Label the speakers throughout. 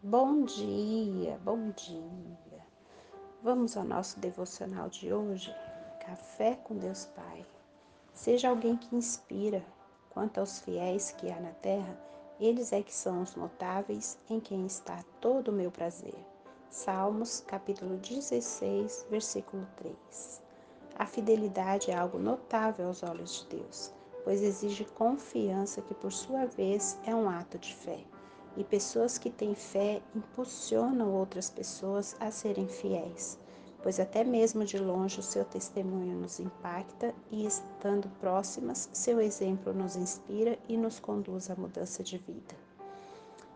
Speaker 1: Bom dia, bom dia. Vamos ao nosso devocional de hoje? Café com Deus Pai. Seja alguém que inspira. Quanto aos fiéis que há na terra, eles é que são os notáveis em quem está todo o meu prazer. Salmos, capítulo 16, versículo 3. A fidelidade é algo notável aos olhos de Deus, pois exige confiança que, por sua vez, é um ato de fé. E pessoas que têm fé impulsionam outras pessoas a serem fiéis, pois até mesmo de longe o seu testemunho nos impacta e, estando próximas, seu exemplo nos inspira e nos conduz à mudança de vida.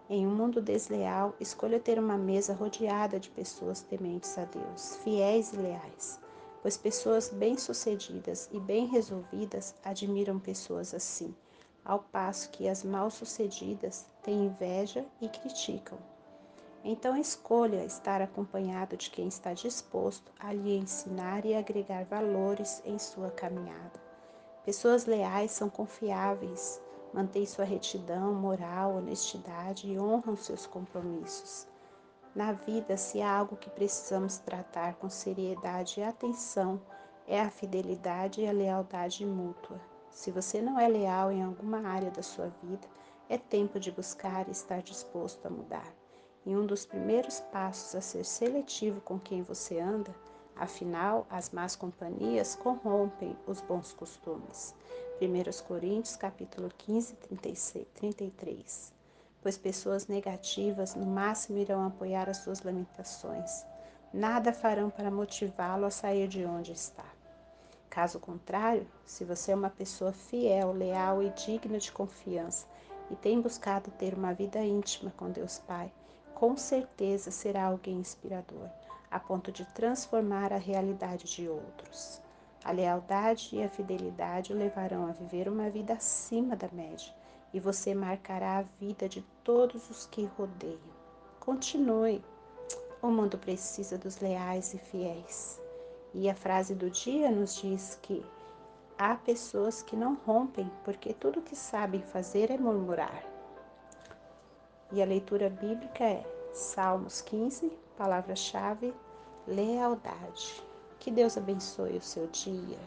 Speaker 1: Em um mundo desleal, escolha ter uma mesa rodeada de pessoas tementes a Deus, fiéis e leais, pois pessoas bem-sucedidas e bem resolvidas admiram pessoas assim ao passo que as mal-sucedidas têm inveja e criticam. Então escolha estar acompanhado de quem está disposto a lhe ensinar e agregar valores em sua caminhada. Pessoas leais são confiáveis, mantêm sua retidão, moral, honestidade e honram seus compromissos. Na vida, se há algo que precisamos tratar com seriedade e atenção, é a fidelidade e a lealdade mútua. Se você não é leal em alguma área da sua vida, é tempo de buscar e estar disposto a mudar. E um dos primeiros passos a ser seletivo com quem você anda, afinal, as más companhias corrompem os bons costumes. 1 Coríntios capítulo 15, 36, 33. Pois pessoas negativas no máximo irão apoiar as suas lamentações. Nada farão para motivá-lo a sair de onde está. Caso contrário, se você é uma pessoa fiel, leal e digna de confiança e tem buscado ter uma vida íntima com Deus Pai, com certeza será alguém inspirador, a ponto de transformar a realidade de outros. A lealdade e a fidelidade o levarão a viver uma vida acima da média e você marcará a vida de todos os que rodeiam. Continue. O mundo precisa dos leais e fiéis. E a frase do dia nos diz que há pessoas que não rompem porque tudo que sabem fazer é murmurar. E a leitura bíblica é Salmos 15, palavra-chave, lealdade. Que Deus abençoe o seu dia.